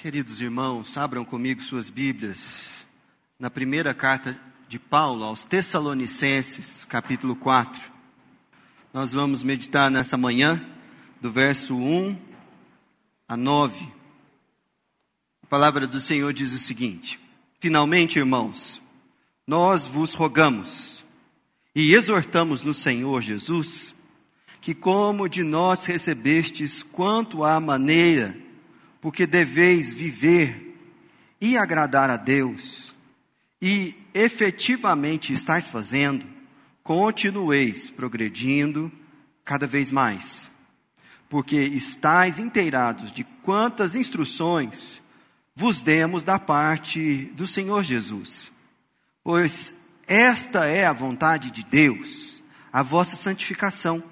Queridos irmãos, abram comigo suas Bíblias na primeira carta de Paulo aos Tessalonicenses, capítulo 4. Nós vamos meditar nessa manhã, do verso 1 a 9. A palavra do Senhor diz o seguinte: Finalmente, irmãos, nós vos rogamos e exortamos no Senhor Jesus que, como de nós recebestes quanto à maneira, porque deveis viver e agradar a Deus, e efetivamente estáis fazendo, continueis progredindo cada vez mais, porque estáis inteirados de quantas instruções vos demos da parte do Senhor Jesus. Pois esta é a vontade de Deus, a vossa santificação,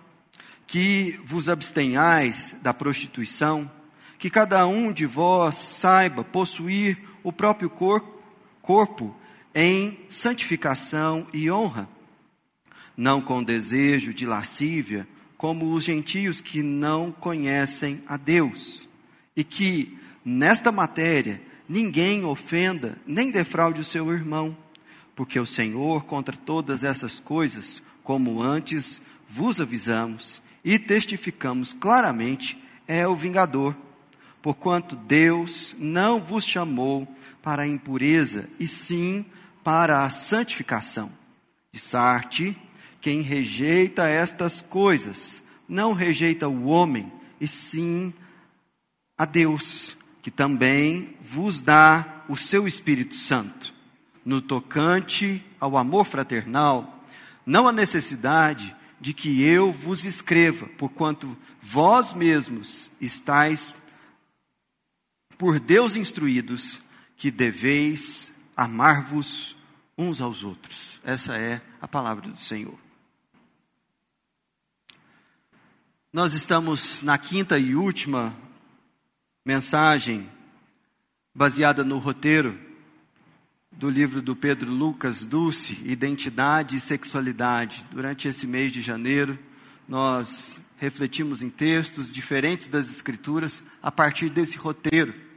que vos abstenhais da prostituição, que cada um de vós saiba possuir o próprio corpo, corpo em santificação e honra, não com desejo de lascívia, como os gentios que não conhecem a Deus, e que, nesta matéria, ninguém ofenda nem defraude o seu irmão, porque o Senhor, contra todas essas coisas, como antes vos avisamos e testificamos claramente, é o vingador porquanto Deus não vos chamou para a impureza, e sim para a santificação. De Sarte, quem rejeita estas coisas, não rejeita o homem, e sim a Deus, que também vos dá o seu Espírito Santo. No tocante ao amor fraternal, não há necessidade de que eu vos escreva, porquanto vós mesmos estáis por Deus instruídos, que deveis amar-vos uns aos outros. Essa é a palavra do Senhor. Nós estamos na quinta e última mensagem, baseada no roteiro do livro do Pedro Lucas Dulce, Identidade e Sexualidade. Durante esse mês de janeiro, nós refletimos em textos diferentes das Escrituras a partir desse roteiro.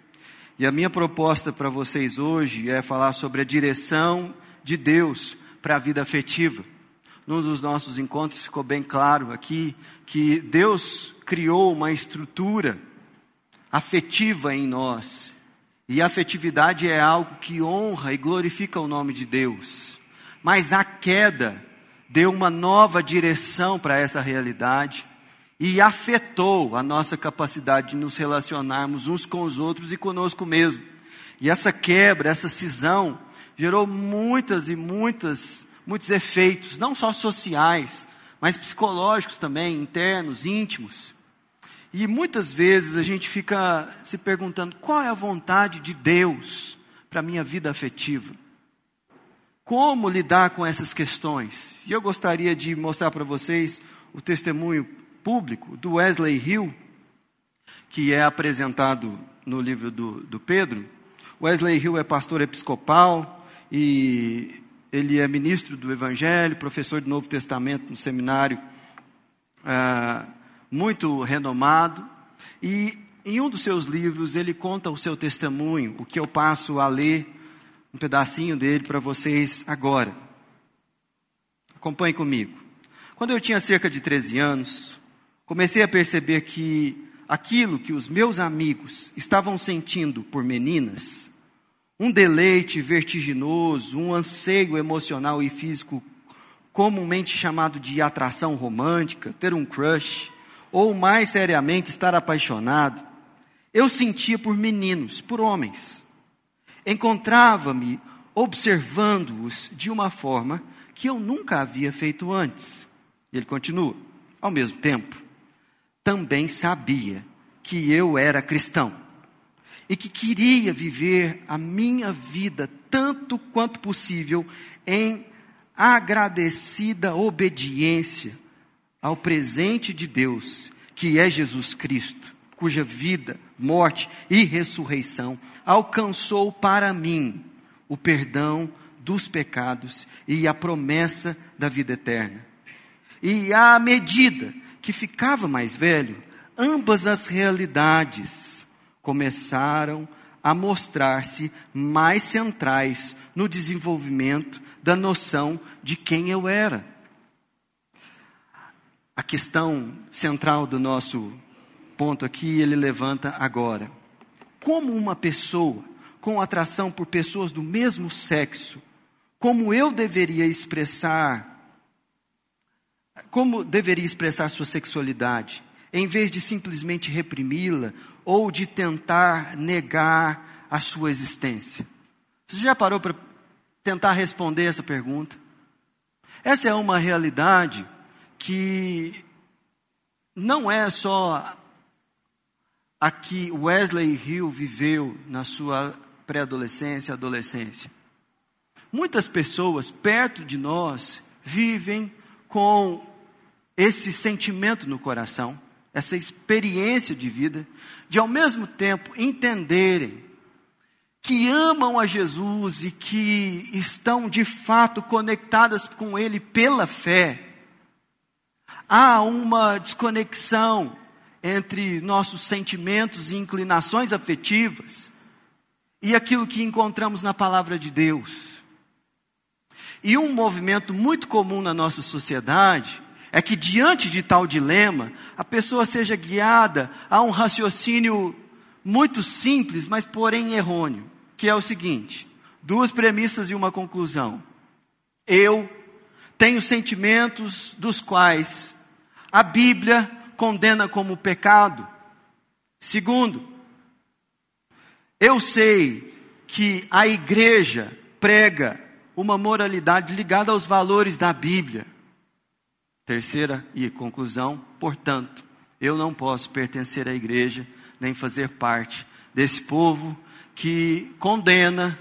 E a minha proposta para vocês hoje é falar sobre a direção de Deus para a vida afetiva. Num dos nossos encontros ficou bem claro aqui que Deus criou uma estrutura afetiva em nós. E a afetividade é algo que honra e glorifica o nome de Deus. Mas a queda deu uma nova direção para essa realidade e afetou a nossa capacidade de nos relacionarmos uns com os outros e conosco mesmo. E essa quebra, essa cisão, gerou muitas e muitas, muitos efeitos, não só sociais, mas psicológicos também, internos, íntimos. E muitas vezes a gente fica se perguntando: qual é a vontade de Deus para a minha vida afetiva? Como lidar com essas questões? E eu gostaria de mostrar para vocês o testemunho público do Wesley Hill, que é apresentado no livro do, do Pedro. Wesley Hill é pastor episcopal e ele é ministro do Evangelho, professor do Novo Testamento no seminário ah, muito renomado. E em um dos seus livros ele conta o seu testemunho, o que eu passo a ler um pedacinho dele para vocês agora. Acompanhe comigo. Quando eu tinha cerca de 13 anos, comecei a perceber que aquilo que os meus amigos estavam sentindo por meninas, um deleite vertiginoso, um anseio emocional e físico comumente chamado de atração romântica, ter um crush, ou mais seriamente estar apaixonado, eu sentia por meninos, por homens. Encontrava-me observando-os de uma forma que eu nunca havia feito antes. Ele continua, ao mesmo tempo, também sabia que eu era cristão e que queria viver a minha vida tanto quanto possível em agradecida obediência ao presente de Deus, que é Jesus Cristo, cuja vida, morte e ressurreição alcançou para mim o perdão dos pecados e a promessa da vida eterna. E à medida que ficava mais velho, ambas as realidades começaram a mostrar-se mais centrais no desenvolvimento da noção de quem eu era. A questão central do nosso ponto aqui, ele levanta agora. Como uma pessoa com atração por pessoas do mesmo sexo, como eu deveria expressar, como deveria expressar sua sexualidade, em vez de simplesmente reprimi-la ou de tentar negar a sua existência? Você já parou para tentar responder essa pergunta? Essa é uma realidade que não é só a que Wesley Hill viveu na sua pré-adolescência adolescência. Muitas pessoas perto de nós vivem com esse sentimento no coração, essa experiência de vida, de ao mesmo tempo entenderem que amam a Jesus e que estão de fato conectadas com Ele pela fé. Há uma desconexão entre nossos sentimentos e inclinações afetivas e aquilo que encontramos na palavra de Deus. E um movimento muito comum na nossa sociedade é que, diante de tal dilema, a pessoa seja guiada a um raciocínio muito simples, mas porém errôneo, que é o seguinte: duas premissas e uma conclusão. Eu tenho sentimentos dos quais a Bíblia condena como pecado. Segundo, eu sei que a igreja prega uma moralidade ligada aos valores da Bíblia. Terceira e conclusão, portanto, eu não posso pertencer à igreja nem fazer parte desse povo que condena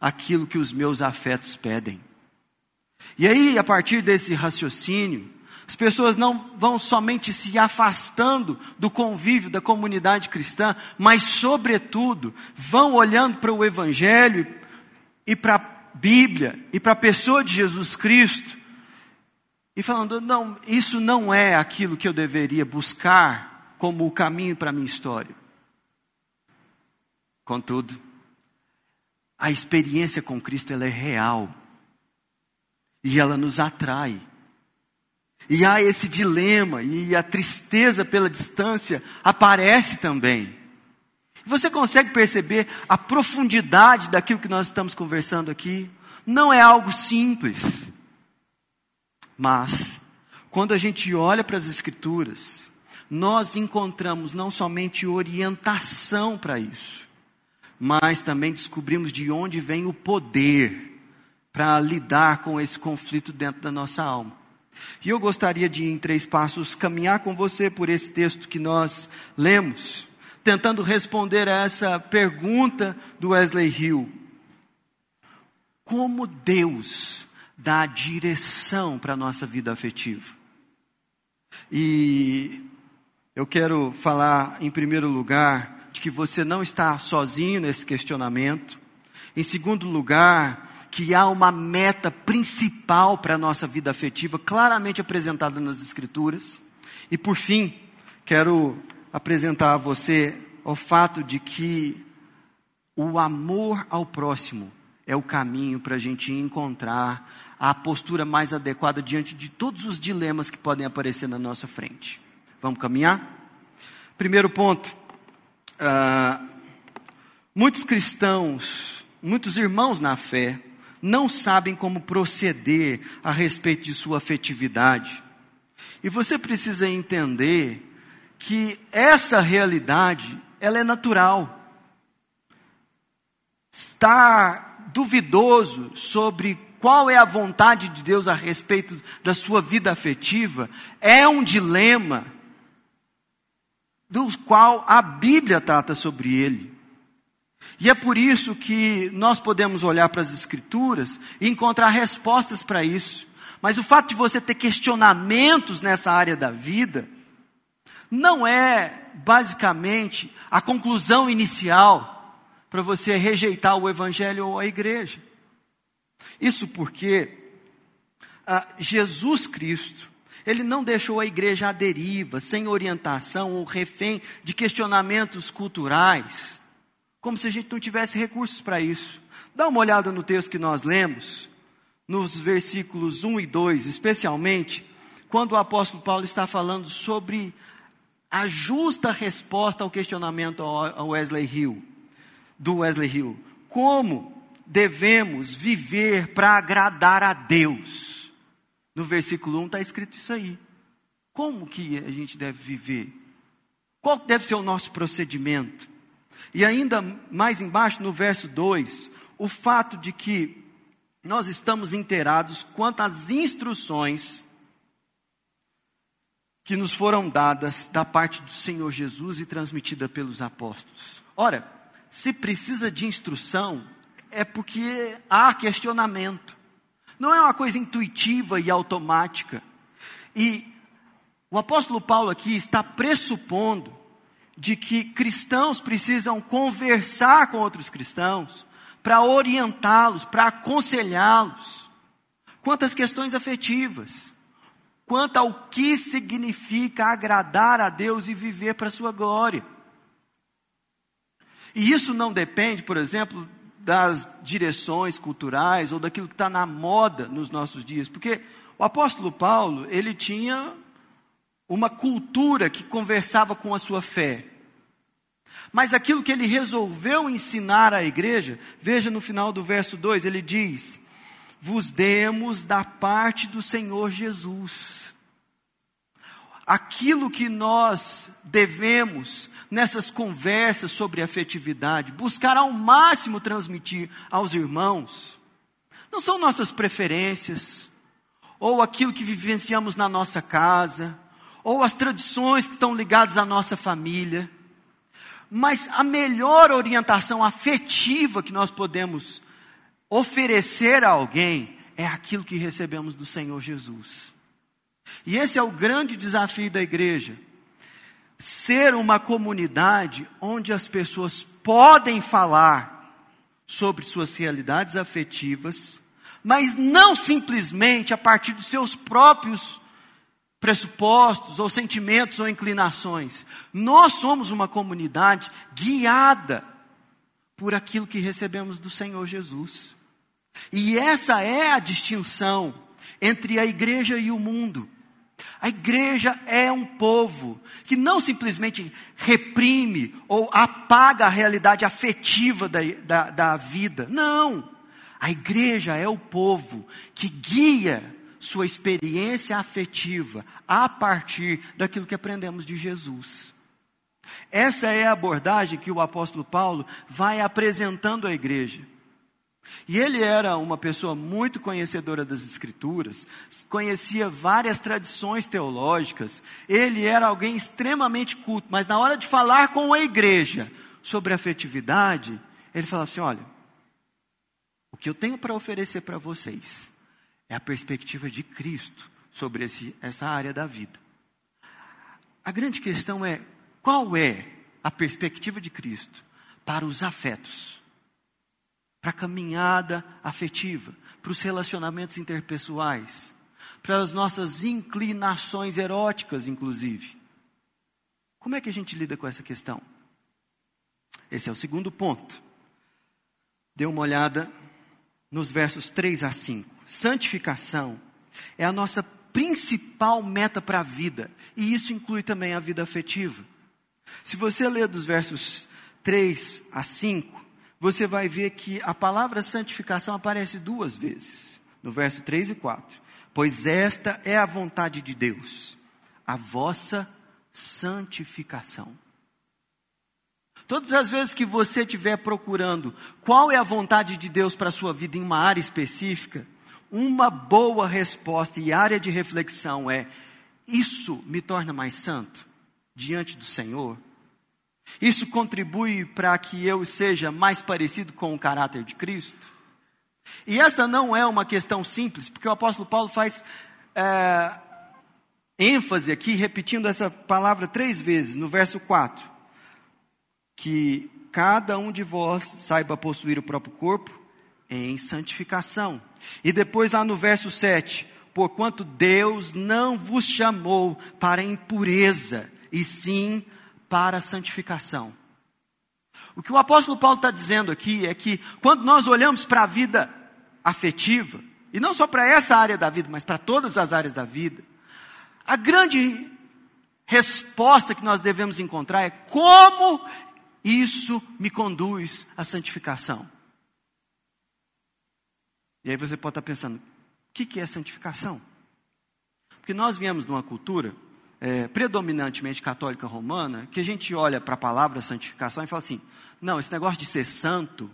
aquilo que os meus afetos pedem. E aí, a partir desse raciocínio, as pessoas não vão somente se afastando do convívio da comunidade cristã, mas, sobretudo, vão olhando para o Evangelho e para Bíblia e para a pessoa de Jesus Cristo e falando: não, isso não é aquilo que eu deveria buscar como o caminho para a minha história. Contudo, a experiência com Cristo ela é real e ela nos atrai. E há esse dilema, e a tristeza pela distância aparece também. Você consegue perceber a profundidade daquilo que nós estamos conversando aqui? Não é algo simples. Mas, quando a gente olha para as Escrituras, nós encontramos não somente orientação para isso, mas também descobrimos de onde vem o poder para lidar com esse conflito dentro da nossa alma. E eu gostaria de, em três passos, caminhar com você por esse texto que nós lemos, tentando responder a essa pergunta do Wesley Hill: Como Deus dá direção para a nossa vida afetiva? E eu quero falar, em primeiro lugar, de que você não está sozinho nesse questionamento. Em segundo lugar, que há uma meta principal para a nossa vida afetiva, claramente apresentada nas Escrituras. E por fim, quero apresentar a você o fato de que o amor ao próximo é o caminho para a gente encontrar a postura mais adequada diante de todos os dilemas que podem aparecer na nossa frente. Vamos caminhar? Primeiro ponto. Uh, muitos cristãos, muitos irmãos na fé, não sabem como proceder a respeito de sua afetividade. E você precisa entender que essa realidade, ela é natural. Estar duvidoso sobre qual é a vontade de Deus a respeito da sua vida afetiva é um dilema do qual a Bíblia trata sobre ele. E é por isso que nós podemos olhar para as Escrituras e encontrar respostas para isso. Mas o fato de você ter questionamentos nessa área da vida, não é basicamente a conclusão inicial para você rejeitar o Evangelho ou a igreja. Isso porque ah, Jesus Cristo, ele não deixou a igreja à deriva, sem orientação ou refém de questionamentos culturais como se a gente não tivesse recursos para isso. Dá uma olhada no texto que nós lemos, nos versículos 1 e 2, especialmente, quando o apóstolo Paulo está falando sobre a justa resposta ao questionamento ao Wesley Hill, do Wesley Hill. Como devemos viver para agradar a Deus? No versículo 1 está escrito isso aí. Como que a gente deve viver? Qual deve ser o nosso procedimento? E ainda mais embaixo, no verso 2, o fato de que nós estamos inteirados quanto às instruções que nos foram dadas da parte do Senhor Jesus e transmitida pelos apóstolos. Ora, se precisa de instrução, é porque há questionamento. Não é uma coisa intuitiva e automática. E o apóstolo Paulo aqui está pressupondo de que cristãos precisam conversar com outros cristãos para orientá-los, para aconselhá-los quanto às questões afetivas, quanto ao que significa agradar a Deus e viver para a sua glória. E isso não depende, por exemplo, das direções culturais ou daquilo que está na moda nos nossos dias, porque o apóstolo Paulo, ele tinha uma cultura que conversava com a sua fé. Mas aquilo que ele resolveu ensinar à igreja, veja no final do verso 2, ele diz: Vos demos da parte do Senhor Jesus. Aquilo que nós devemos nessas conversas sobre afetividade, buscar ao máximo transmitir aos irmãos, não são nossas preferências, ou aquilo que vivenciamos na nossa casa, ou as tradições que estão ligadas à nossa família. Mas a melhor orientação afetiva que nós podemos oferecer a alguém é aquilo que recebemos do Senhor Jesus. E esse é o grande desafio da igreja. Ser uma comunidade onde as pessoas podem falar sobre suas realidades afetivas, mas não simplesmente a partir dos seus próprios pressupostos, ou sentimentos, ou inclinações. Nós somos uma comunidade guiada por aquilo que recebemos do Senhor Jesus. E essa é a distinção entre a igreja e o mundo. A igreja é um povo que não simplesmente reprime ou apaga a realidade afetiva da, da, da vida. Não. A igreja é o povo que guia sua experiência afetiva a partir daquilo que aprendemos de Jesus. Essa é a abordagem que o apóstolo Paulo vai apresentando à igreja. E ele era uma pessoa muito conhecedora das Escrituras, conhecia várias tradições teológicas, ele era alguém extremamente culto, mas na hora de falar com a igreja sobre afetividade, ele falava assim: olha, o que eu tenho para oferecer para vocês é a perspectiva de Cristo sobre esse, essa área da vida. A grande questão é: qual é a perspectiva de Cristo para os afetos? Para a caminhada afetiva, para os relacionamentos interpessoais, para as nossas inclinações eróticas, inclusive. Como é que a gente lida com essa questão? Esse é o segundo ponto. Dê uma olhada nos versos 3 a 5 santificação é a nossa principal meta para a vida, e isso inclui também a vida afetiva. Se você ler dos versos 3 a 5, você vai ver que a palavra santificação aparece duas vezes, no verso 3 e 4. Pois esta é a vontade de Deus, a vossa santificação. Todas as vezes que você estiver procurando qual é a vontade de Deus para a sua vida em uma área específica, uma boa resposta e área de reflexão é: isso me torna mais santo diante do Senhor? Isso contribui para que eu seja mais parecido com o caráter de Cristo? E essa não é uma questão simples, porque o apóstolo Paulo faz é, ênfase aqui, repetindo essa palavra três vezes, no verso 4: que cada um de vós saiba possuir o próprio corpo em santificação. E depois lá no verso 7, porquanto Deus não vos chamou para impureza, e sim para santificação. O que o apóstolo Paulo está dizendo aqui é que quando nós olhamos para a vida afetiva, e não só para essa área da vida, mas para todas as áreas da vida, a grande resposta que nós devemos encontrar é como isso me conduz à santificação. E aí você pode estar pensando, o que é santificação? Porque nós viemos de uma cultura é, predominantemente católica romana, que a gente olha para a palavra santificação e fala assim: não, esse negócio de ser santo,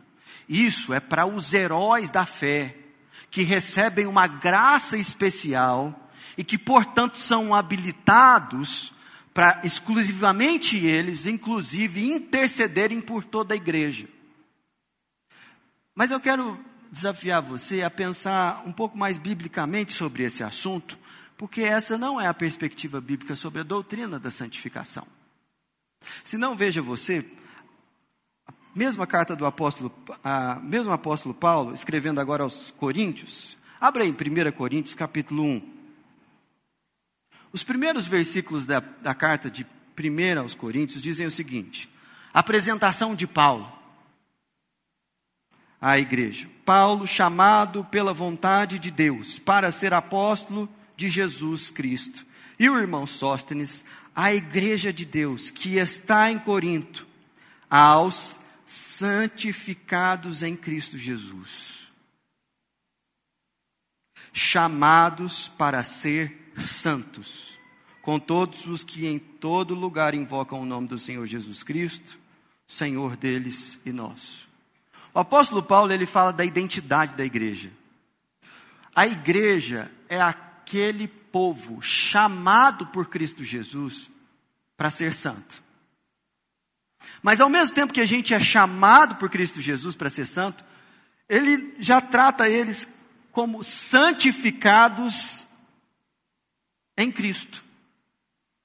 isso é para os heróis da fé, que recebem uma graça especial e que, portanto, são habilitados para exclusivamente eles, inclusive, intercederem por toda a igreja. Mas eu quero desafiar você a pensar um pouco mais biblicamente sobre esse assunto, porque essa não é a perspectiva bíblica sobre a doutrina da santificação. Se não, veja você, a mesma carta do apóstolo, a mesmo apóstolo Paulo, escrevendo agora aos Coríntios, abra aí 1 Coríntios capítulo 1. Os primeiros versículos da, da carta de 1 aos Coríntios dizem o seguinte: apresentação de Paulo à igreja. Paulo, chamado pela vontade de Deus para ser apóstolo de Jesus Cristo. E o irmão Sóstenes, a igreja de Deus que está em Corinto, aos santificados em Cristo Jesus, chamados para ser santos, com todos os que em todo lugar invocam o nome do Senhor Jesus Cristo, Senhor deles e nosso. O apóstolo Paulo ele fala da identidade da igreja. A igreja é a aquele povo chamado por Cristo Jesus para ser santo. Mas ao mesmo tempo que a gente é chamado por Cristo Jesus para ser santo, ele já trata eles como santificados em Cristo.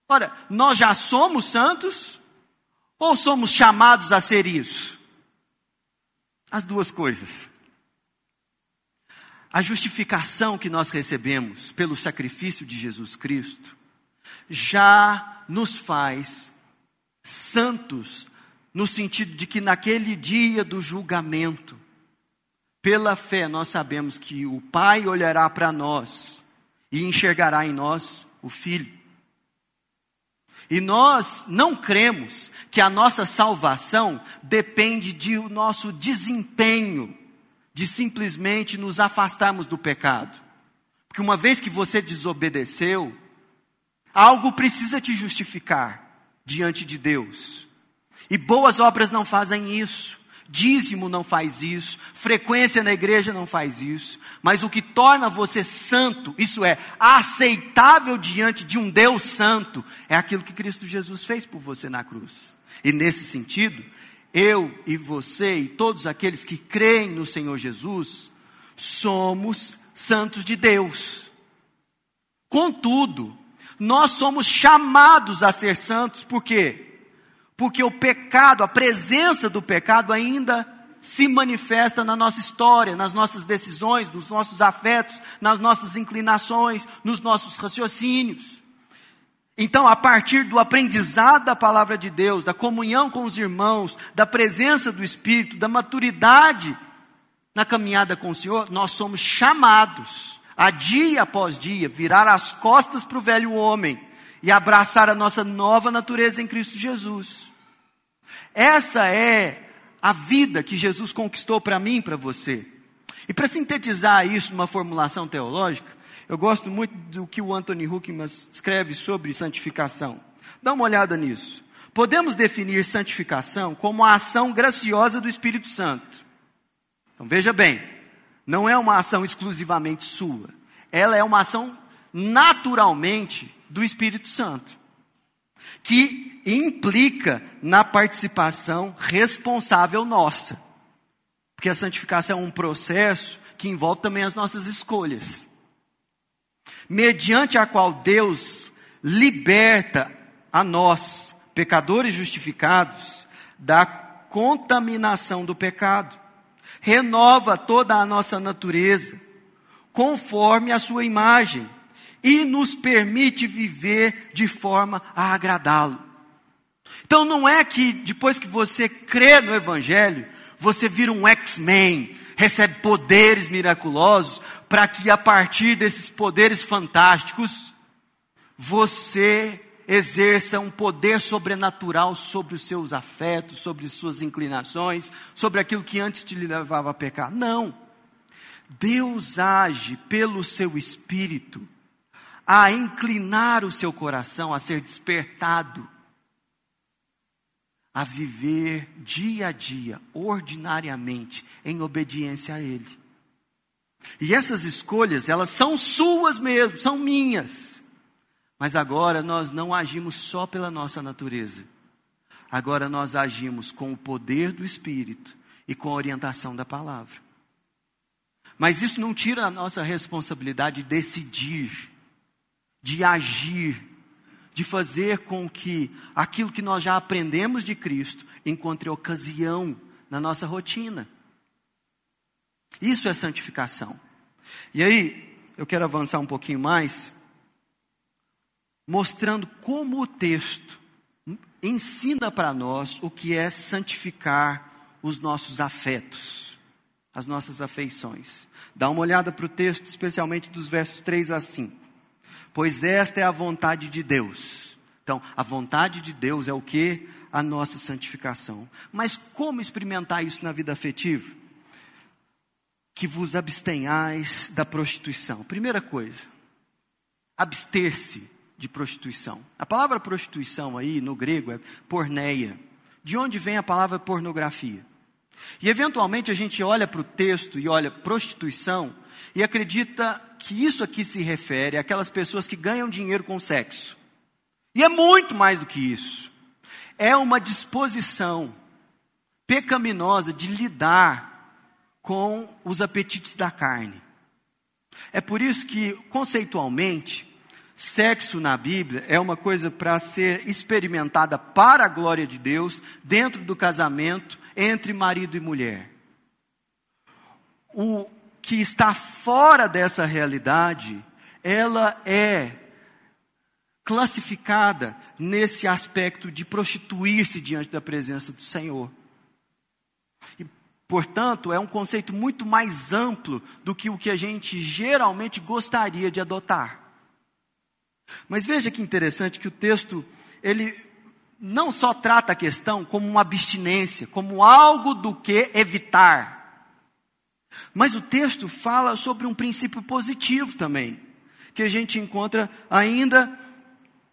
Ora, nós já somos santos ou somos chamados a ser isso? As duas coisas. A justificação que nós recebemos pelo sacrifício de Jesus Cristo já nos faz santos, no sentido de que naquele dia do julgamento, pela fé, nós sabemos que o Pai olhará para nós e enxergará em nós o Filho. E nós não cremos que a nossa salvação depende do de nosso desempenho de simplesmente nos afastarmos do pecado. Porque uma vez que você desobedeceu, algo precisa te justificar diante de Deus. E boas obras não fazem isso. Dízimo não faz isso, frequência na igreja não faz isso, mas o que torna você santo, isso é, aceitável diante de um Deus santo, é aquilo que Cristo Jesus fez por você na cruz. E nesse sentido, eu e você e todos aqueles que creem no Senhor Jesus, somos santos de Deus. Contudo, nós somos chamados a ser santos, por quê? Porque o pecado, a presença do pecado ainda se manifesta na nossa história, nas nossas decisões, nos nossos afetos, nas nossas inclinações, nos nossos raciocínios. Então, a partir do aprendizado da palavra de Deus, da comunhão com os irmãos, da presença do Espírito, da maturidade na caminhada com o Senhor, nós somos chamados a dia após dia virar as costas para o velho homem e abraçar a nossa nova natureza em Cristo Jesus. Essa é a vida que Jesus conquistou para mim e para você. E para sintetizar isso numa formulação teológica, eu gosto muito do que o Anthony Huckman escreve sobre santificação. Dá uma olhada nisso. Podemos definir santificação como a ação graciosa do Espírito Santo. Então veja bem, não é uma ação exclusivamente sua. Ela é uma ação naturalmente do Espírito Santo, que implica na participação responsável nossa. Porque a santificação é um processo que envolve também as nossas escolhas mediante a qual Deus liberta a nós, pecadores justificados, da contaminação do pecado, renova toda a nossa natureza, conforme a sua imagem, e nos permite viver de forma a agradá-lo. Então não é que depois que você crê no Evangelho, você vira um X-Men, recebe poderes miraculosos, para que a partir desses poderes fantásticos, você exerça um poder sobrenatural sobre os seus afetos, sobre suas inclinações, sobre aquilo que antes te levava a pecar. Não. Deus age pelo seu espírito a inclinar o seu coração a ser despertado a viver dia a dia, ordinariamente, em obediência a Ele. E essas escolhas, elas são suas mesmo, são minhas. Mas agora nós não agimos só pela nossa natureza. Agora nós agimos com o poder do Espírito e com a orientação da palavra. Mas isso não tira a nossa responsabilidade de decidir, de agir, de fazer com que aquilo que nós já aprendemos de Cristo encontre ocasião na nossa rotina. Isso é santificação. E aí, eu quero avançar um pouquinho mais, mostrando como o texto ensina para nós o que é santificar os nossos afetos, as nossas afeições. Dá uma olhada para o texto, especialmente dos versos 3 a 5 pois esta é a vontade de Deus. Então, a vontade de Deus é o que? A nossa santificação. Mas como experimentar isso na vida afetiva? Que vos abstenhais da prostituição. Primeira coisa, abster-se de prostituição. A palavra prostituição aí no grego é porneia. De onde vem a palavra pornografia? E eventualmente a gente olha para o texto e olha prostituição e acredita que isso aqui se refere àquelas pessoas que ganham dinheiro com sexo. E é muito mais do que isso. É uma disposição pecaminosa de lidar com os apetites da carne. É por isso que, conceitualmente, sexo na Bíblia é uma coisa para ser experimentada para a glória de Deus, dentro do casamento, entre marido e mulher. O, que está fora dessa realidade, ela é classificada nesse aspecto de prostituir-se diante da presença do Senhor. Portanto, é um conceito muito mais amplo do que o que a gente geralmente gostaria de adotar. Mas veja que interessante que o texto, ele não só trata a questão como uma abstinência, como algo do que evitar. Mas o texto fala sobre um princípio positivo também, que a gente encontra ainda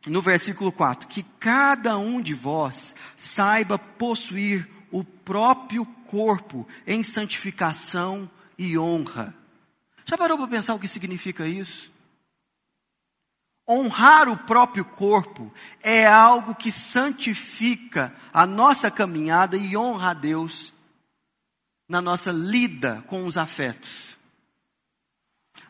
no versículo 4: que cada um de vós saiba possuir o próprio corpo em santificação e honra. Já parou para pensar o que significa isso? Honrar o próprio corpo é algo que santifica a nossa caminhada e honra a Deus na nossa lida com os afetos.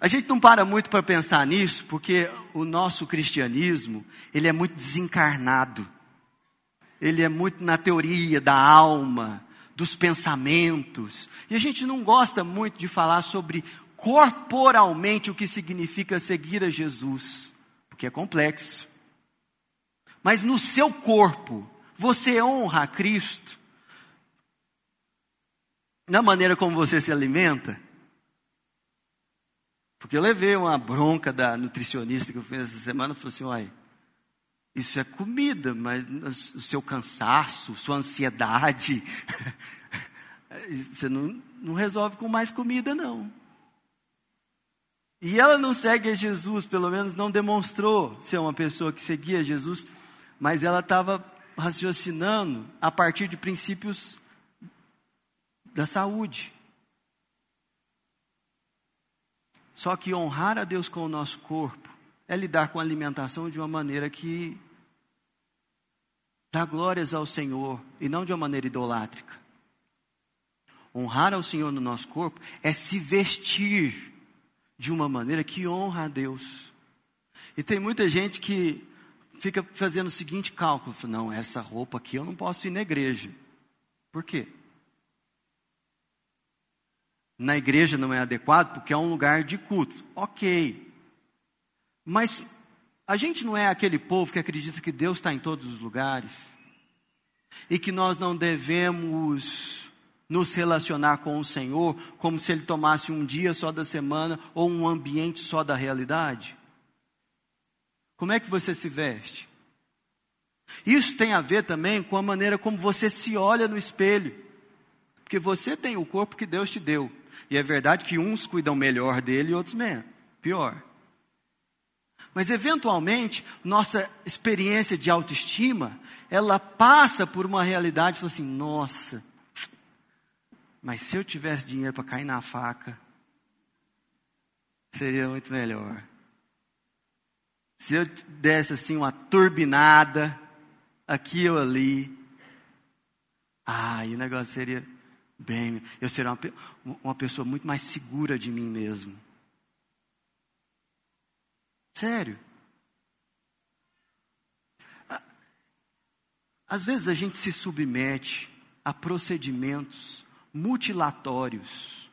A gente não para muito para pensar nisso, porque o nosso cristianismo, ele é muito desencarnado. Ele é muito na teoria da alma, dos pensamentos. E a gente não gosta muito de falar sobre corporalmente o que significa seguir a Jesus, porque é complexo. Mas no seu corpo, você honra a Cristo na maneira como você se alimenta. Porque eu levei uma bronca da nutricionista que eu fiz essa semana, falou assim, olha, isso é comida, mas o seu cansaço, sua ansiedade, você não, não resolve com mais comida, não. E ela não segue a Jesus, pelo menos não demonstrou ser uma pessoa que seguia Jesus, mas ela estava raciocinando a partir de princípios da saúde. Só que honrar a Deus com o nosso corpo é lidar com a alimentação de uma maneira que dá glórias ao Senhor e não de uma maneira idolátrica. Honrar ao Senhor no nosso corpo é se vestir de uma maneira que honra a Deus. E tem muita gente que fica fazendo o seguinte cálculo: não, essa roupa aqui eu não posso ir na igreja. Por quê? na igreja não é adequado porque é um lugar de culto. Ok. Mas a gente não é aquele povo que acredita que Deus está em todos os lugares. e que nós não devemos nos relacionar com o Senhor como se Ele tomasse um dia só da semana ou um ambiente só da realidade? Como é que você se veste? Isso tem a ver também com a maneira como você se olha no espelho. Porque você tem o corpo que Deus te deu. E é verdade que uns cuidam melhor dele e outros menos, pior. Mas eventualmente, nossa experiência de autoestima, ela passa por uma realidade fala assim: nossa, mas se eu tivesse dinheiro para cair na faca, seria muito melhor. Se eu desse assim uma turbinada, aqui ou ali, ah, e o negócio seria bem, eu seria uma, uma pessoa muito mais segura de mim mesmo. Sério. Às vezes a gente se submete a procedimentos mutilatórios,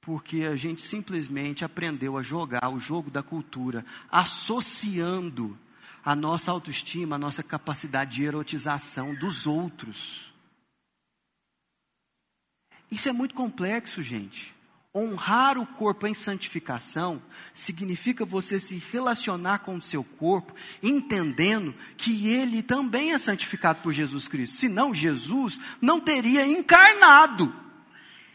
porque a gente simplesmente aprendeu a jogar o jogo da cultura, associando a nossa autoestima, a nossa capacidade de erotização dos outros. Isso é muito complexo, gente. Honrar o corpo em santificação significa você se relacionar com o seu corpo, entendendo que ele também é santificado por Jesus Cristo. Senão, Jesus não teria encarnado.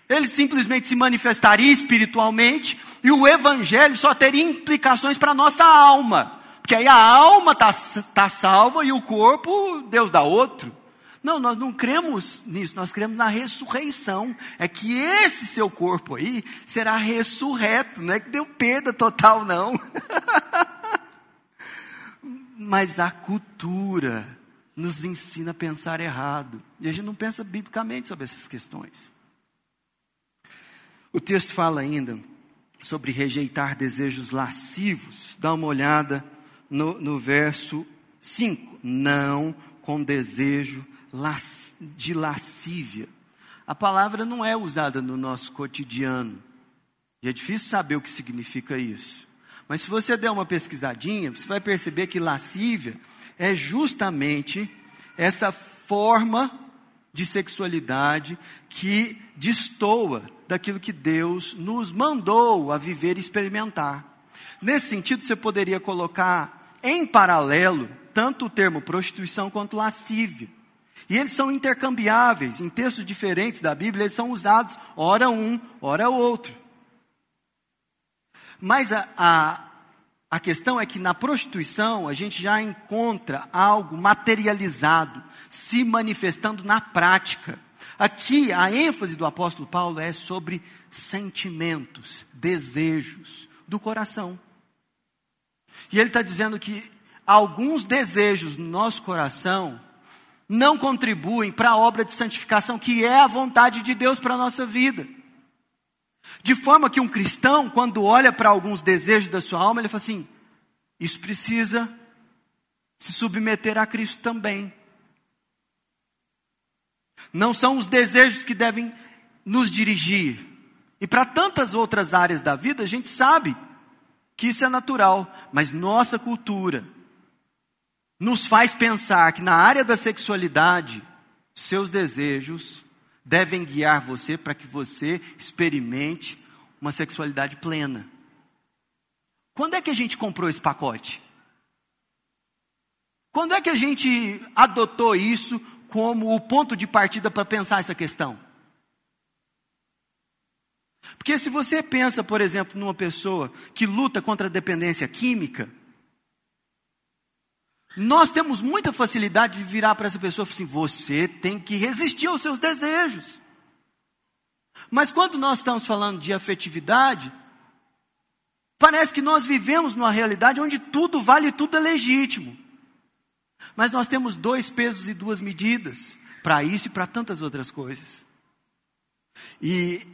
Ele simplesmente se manifestaria espiritualmente e o evangelho só teria implicações para a nossa alma. Porque aí a alma está tá salva e o corpo, Deus dá outro. Não, nós não cremos nisso, nós cremos na ressurreição. É que esse seu corpo aí será ressurreto, não é que deu perda total, não. Mas a cultura nos ensina a pensar errado. E a gente não pensa biblicamente sobre essas questões. O texto fala ainda sobre rejeitar desejos lascivos. Dá uma olhada no, no verso 5. Não com desejo de lascívia. A palavra não é usada no nosso cotidiano. E é difícil saber o que significa isso. Mas se você der uma pesquisadinha, você vai perceber que lascívia é justamente essa forma de sexualidade que destoa daquilo que Deus nos mandou a viver e experimentar. Nesse sentido, você poderia colocar em paralelo tanto o termo prostituição quanto lascívia. E eles são intercambiáveis, em textos diferentes da Bíblia, eles são usados, ora um, ora outro. Mas a, a, a questão é que na prostituição a gente já encontra algo materializado, se manifestando na prática. Aqui a ênfase do apóstolo Paulo é sobre sentimentos, desejos do coração. E ele está dizendo que alguns desejos no nosso coração não contribuem para a obra de santificação que é a vontade de Deus para a nossa vida. De forma que um cristão, quando olha para alguns desejos da sua alma, ele fala assim: isso precisa se submeter a Cristo também. Não são os desejos que devem nos dirigir. E para tantas outras áreas da vida, a gente sabe que isso é natural, mas nossa cultura, nos faz pensar que na área da sexualidade, seus desejos devem guiar você para que você experimente uma sexualidade plena. Quando é que a gente comprou esse pacote? Quando é que a gente adotou isso como o ponto de partida para pensar essa questão? Porque se você pensa, por exemplo, numa pessoa que luta contra a dependência química, nós temos muita facilidade de virar para essa pessoa e falar assim: você tem que resistir aos seus desejos. Mas quando nós estamos falando de afetividade, parece que nós vivemos numa realidade onde tudo vale e tudo é legítimo. Mas nós temos dois pesos e duas medidas para isso e para tantas outras coisas. E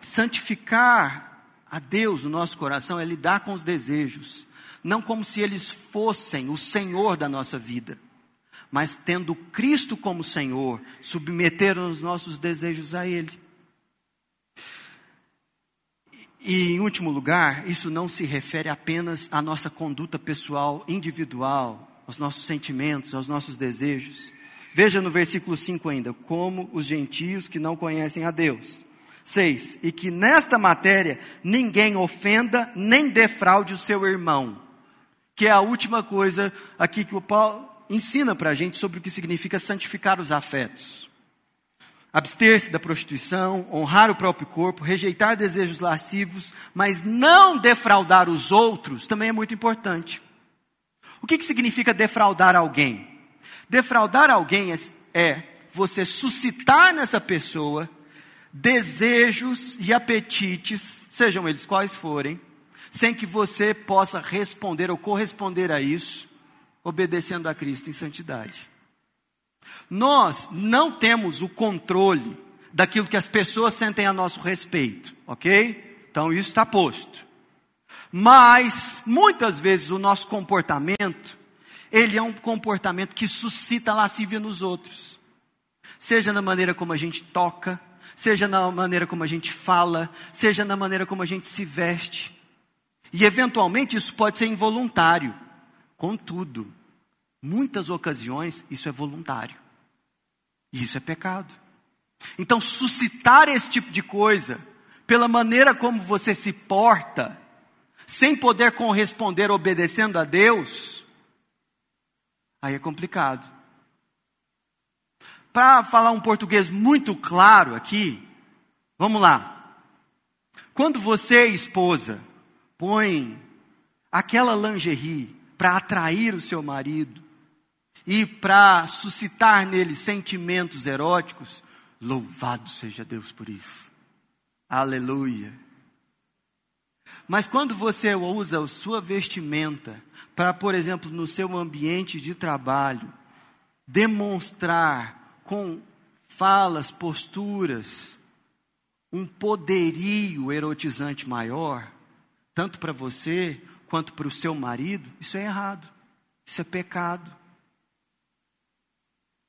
santificar a Deus no nosso coração é lidar com os desejos não como se eles fossem o Senhor da nossa vida, mas tendo Cristo como Senhor, submeter os nossos desejos a Ele. E, em último lugar, isso não se refere apenas à nossa conduta pessoal, individual, aos nossos sentimentos, aos nossos desejos. Veja no versículo 5 ainda, como os gentios que não conhecem a Deus. 6. E que nesta matéria ninguém ofenda nem defraude o seu irmão. Que é a última coisa aqui que o Paulo ensina para a gente sobre o que significa santificar os afetos. Abster-se da prostituição, honrar o próprio corpo, rejeitar desejos lascivos, mas não defraudar os outros, também é muito importante. O que, que significa defraudar alguém? Defraudar alguém é, é você suscitar nessa pessoa desejos e apetites, sejam eles quais forem, sem que você possa responder ou corresponder a isso, obedecendo a Cristo em santidade. Nós não temos o controle daquilo que as pessoas sentem a nosso respeito, ok? Então isso está posto. Mas, muitas vezes, o nosso comportamento, ele é um comportamento que suscita lascívia nos outros. Seja na maneira como a gente toca, seja na maneira como a gente fala, seja na maneira como a gente se veste. E, eventualmente, isso pode ser involuntário. Contudo, muitas ocasiões, isso é voluntário. E isso é pecado. Então, suscitar esse tipo de coisa, pela maneira como você se porta, sem poder corresponder obedecendo a Deus, aí é complicado. Para falar um português muito claro aqui, vamos lá. Quando você, esposa, põe aquela lingerie para atrair o seu marido, e para suscitar nele sentimentos eróticos, louvado seja Deus por isso. Aleluia. Mas quando você usa a sua vestimenta para, por exemplo, no seu ambiente de trabalho, demonstrar com falas, posturas, um poderio erotizante maior, tanto para você quanto para o seu marido, isso é errado, isso é pecado.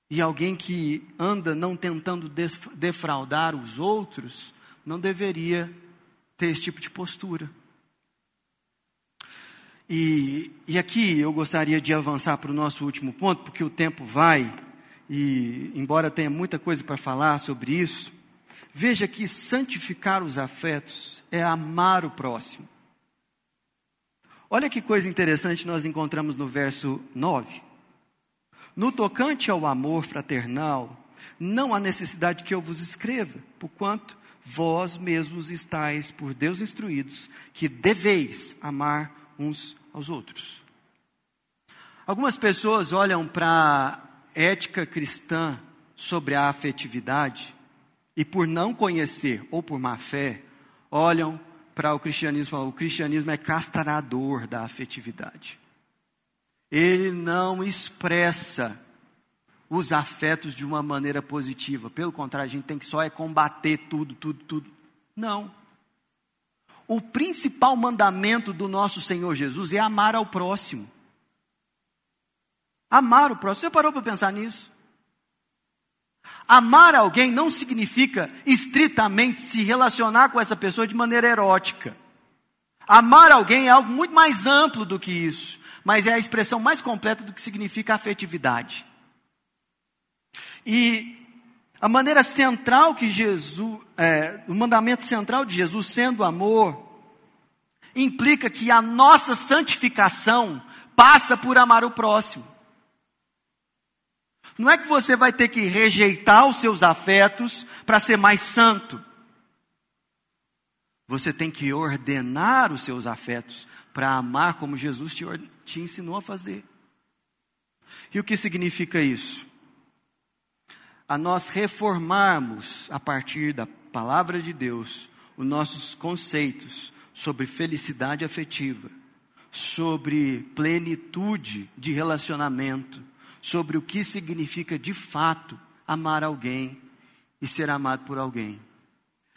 E alguém que anda não tentando defraudar os outros, não deveria ter esse tipo de postura. E, e aqui eu gostaria de avançar para o nosso último ponto, porque o tempo vai, e embora tenha muita coisa para falar sobre isso, veja que santificar os afetos é amar o próximo. Olha que coisa interessante nós encontramos no verso 9. No tocante ao amor fraternal, não há necessidade que eu vos escreva, porquanto vós mesmos estáis por Deus instruídos que deveis amar uns aos outros. Algumas pessoas olham para a ética cristã sobre a afetividade e por não conhecer ou por má fé, olham para o cristianismo o cristianismo é castrador da afetividade ele não expressa os afetos de uma maneira positiva. Pelo contrário, a gente tem que só é combater tudo, tudo, tudo. Não. O principal mandamento do nosso Senhor Jesus é amar ao próximo. Amar o próximo. Você parou para pensar nisso? Amar alguém não significa estritamente se relacionar com essa pessoa de maneira erótica. Amar alguém é algo muito mais amplo do que isso mas é a expressão mais completa do que significa afetividade. E a maneira central que Jesus, é, o mandamento central de Jesus, sendo amor, implica que a nossa santificação passa por amar o próximo. Não é que você vai ter que rejeitar os seus afetos para ser mais santo. Você tem que ordenar os seus afetos para amar como Jesus te, te ensinou a fazer. E o que significa isso? A nós reformarmos, a partir da palavra de Deus, os nossos conceitos sobre felicidade afetiva, sobre plenitude de relacionamento, sobre o que significa de fato amar alguém e ser amado por alguém.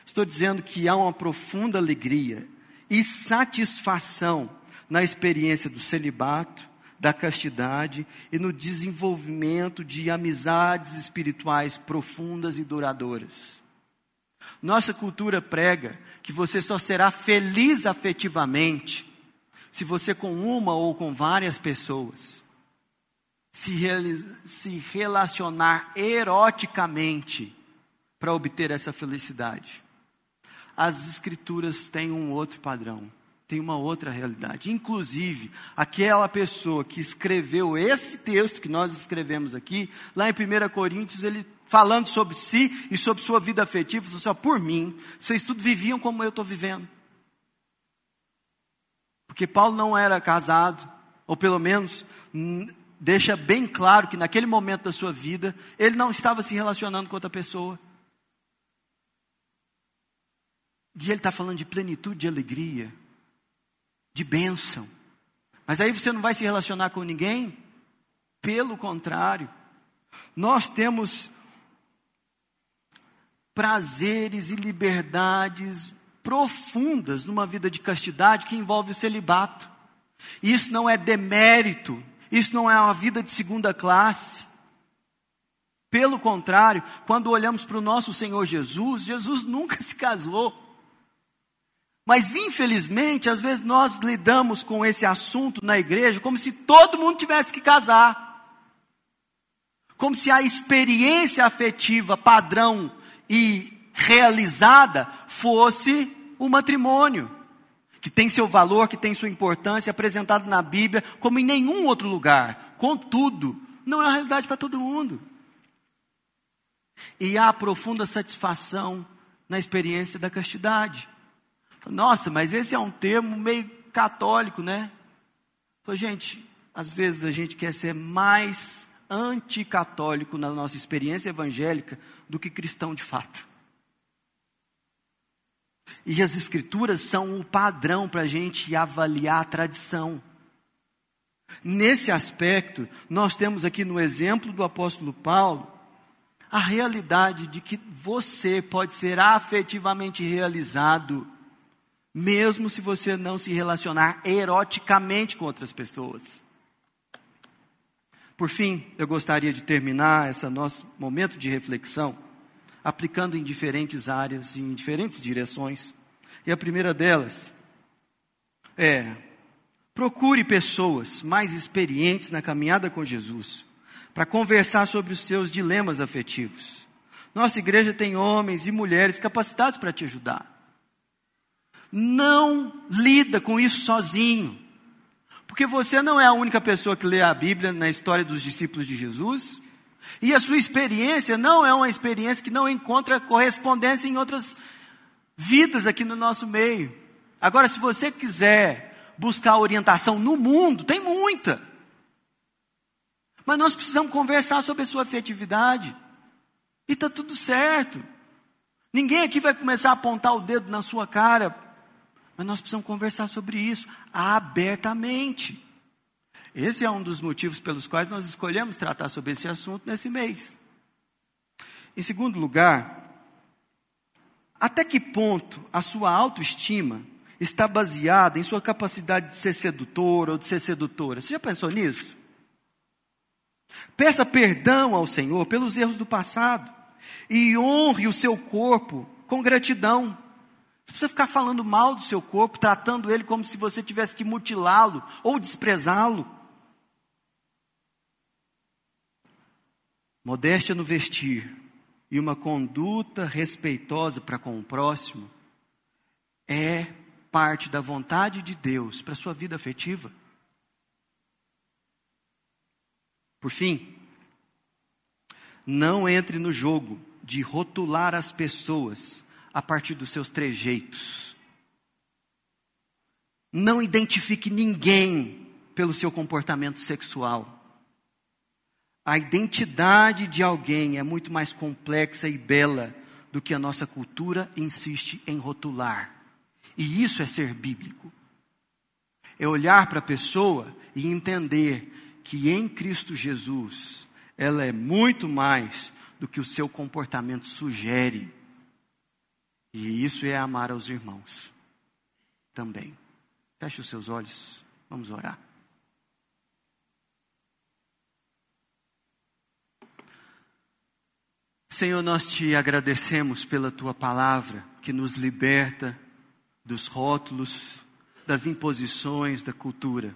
Estou dizendo que há uma profunda alegria e satisfação na experiência do celibato, da castidade e no desenvolvimento de amizades espirituais profundas e duradouras. Nossa cultura prega que você só será feliz afetivamente se você com uma ou com várias pessoas. Se, se relacionar eroticamente para obter essa felicidade. As Escrituras têm um outro padrão, têm uma outra realidade. Inclusive, aquela pessoa que escreveu esse texto que nós escrevemos aqui, lá em 1 Coríntios, ele falando sobre si e sobre sua vida afetiva, falou assim: ó, por mim, vocês tudo viviam como eu estou vivendo. Porque Paulo não era casado, ou pelo menos deixa bem claro que naquele momento da sua vida, ele não estava se relacionando com outra pessoa. E ele está falando de plenitude, de alegria, de bênção. Mas aí você não vai se relacionar com ninguém? Pelo contrário, nós temos prazeres e liberdades profundas numa vida de castidade que envolve o celibato. Isso não é demérito, isso não é uma vida de segunda classe. Pelo contrário, quando olhamos para o nosso Senhor Jesus, Jesus nunca se casou. Mas infelizmente, às vezes nós lidamos com esse assunto na igreja como se todo mundo tivesse que casar. Como se a experiência afetiva padrão e realizada fosse o matrimônio, que tem seu valor, que tem sua importância, apresentado na Bíblia como em nenhum outro lugar. Contudo, não é a realidade para todo mundo. E há profunda satisfação na experiência da castidade. Nossa, mas esse é um termo meio católico, né? gente, às vezes a gente quer ser mais anticatólico na nossa experiência evangélica do que cristão de fato. E as escrituras são o padrão para a gente avaliar a tradição. Nesse aspecto, nós temos aqui no exemplo do apóstolo Paulo, a realidade de que você pode ser afetivamente realizado, mesmo se você não se relacionar eroticamente com outras pessoas. Por fim, eu gostaria de terminar esse nosso momento de reflexão aplicando em diferentes áreas em diferentes direções. E a primeira delas é: procure pessoas mais experientes na caminhada com Jesus para conversar sobre os seus dilemas afetivos. Nossa igreja tem homens e mulheres capacitados para te ajudar. Não lida com isso sozinho. Porque você não é a única pessoa que lê a Bíblia na história dos discípulos de Jesus. E a sua experiência não é uma experiência que não encontra correspondência em outras vidas aqui no nosso meio. Agora, se você quiser buscar orientação no mundo, tem muita. Mas nós precisamos conversar sobre a sua afetividade. E está tudo certo. Ninguém aqui vai começar a apontar o dedo na sua cara mas nós precisamos conversar sobre isso abertamente. Esse é um dos motivos pelos quais nós escolhemos tratar sobre esse assunto nesse mês. Em segundo lugar, até que ponto a sua autoestima está baseada em sua capacidade de ser sedutor ou de ser sedutora? Você já pensou nisso? Peça perdão ao Senhor pelos erros do passado e honre o seu corpo com gratidão. Você precisa ficar falando mal do seu corpo, tratando ele como se você tivesse que mutilá-lo ou desprezá-lo. Modéstia no vestir e uma conduta respeitosa para com o próximo é parte da vontade de Deus para sua vida afetiva. Por fim, não entre no jogo de rotular as pessoas a partir dos seus trejeitos. Não identifique ninguém pelo seu comportamento sexual. A identidade de alguém é muito mais complexa e bela do que a nossa cultura insiste em rotular. E isso é ser bíblico. É olhar para a pessoa e entender que em Cristo Jesus ela é muito mais do que o seu comportamento sugere. E isso é amar aos irmãos também. Feche os seus olhos, vamos orar. Senhor, nós te agradecemos pela tua palavra que nos liberta dos rótulos, das imposições da cultura.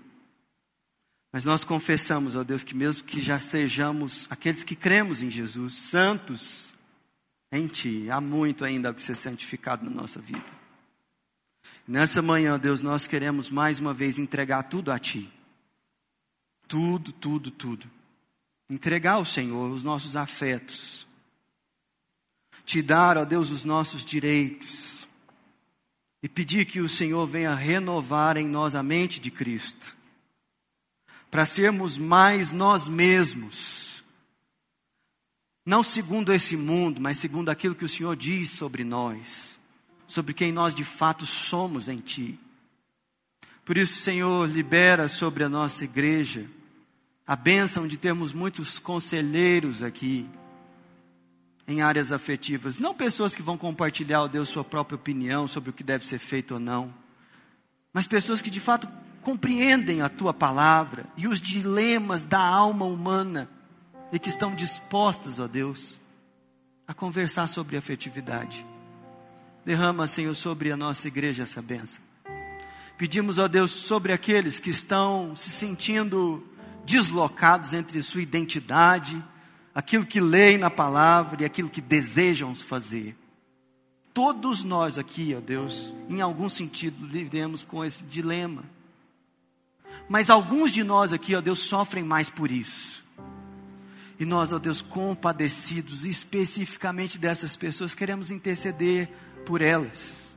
Mas nós confessamos, ó Deus, que mesmo que já sejamos aqueles que cremos em Jesus, santos em Ti, há muito ainda que ser santificado na nossa vida. Nessa manhã, Deus, nós queremos mais uma vez entregar tudo a Ti. Tudo, tudo, tudo. Entregar ao Senhor os nossos afetos. Te dar, ó Deus, os nossos direitos. E pedir que o Senhor venha renovar em nós a mente de Cristo para sermos mais nós mesmos. Não segundo esse mundo, mas segundo aquilo que o Senhor diz sobre nós, sobre quem nós de fato somos em Ti. Por isso, Senhor, libera sobre a nossa igreja a bênção de termos muitos conselheiros aqui em áreas afetivas. Não pessoas que vão compartilhar, ó Deus, sua própria opinião sobre o que deve ser feito ou não, mas pessoas que de fato compreendem a tua palavra e os dilemas da alma humana e que estão dispostas, ó Deus, a conversar sobre afetividade. Derrama, Senhor, sobre a nossa igreja essa benção. Pedimos, ó Deus, sobre aqueles que estão se sentindo deslocados entre sua identidade, aquilo que leem na palavra e aquilo que desejam fazer. Todos nós aqui, ó Deus, em algum sentido, vivemos com esse dilema. Mas alguns de nós aqui, ó Deus, sofrem mais por isso. E nós, ó Deus, compadecidos especificamente dessas pessoas, queremos interceder por elas.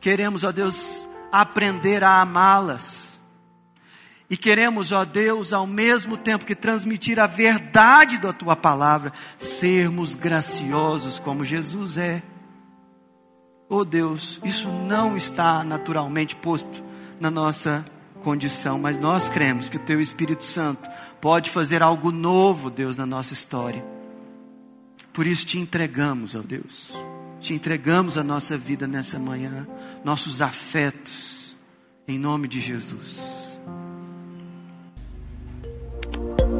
Queremos, ó Deus, aprender a amá-las. E queremos, ó Deus, ao mesmo tempo que transmitir a verdade da tua palavra, sermos graciosos como Jesus é. Oh Deus, isso não está naturalmente posto na nossa condição, mas nós cremos que o Teu Espírito Santo pode fazer algo novo, Deus, na nossa história. Por isso te entregamos, ó Deus, te entregamos a nossa vida nessa manhã, nossos afetos, em nome de Jesus. you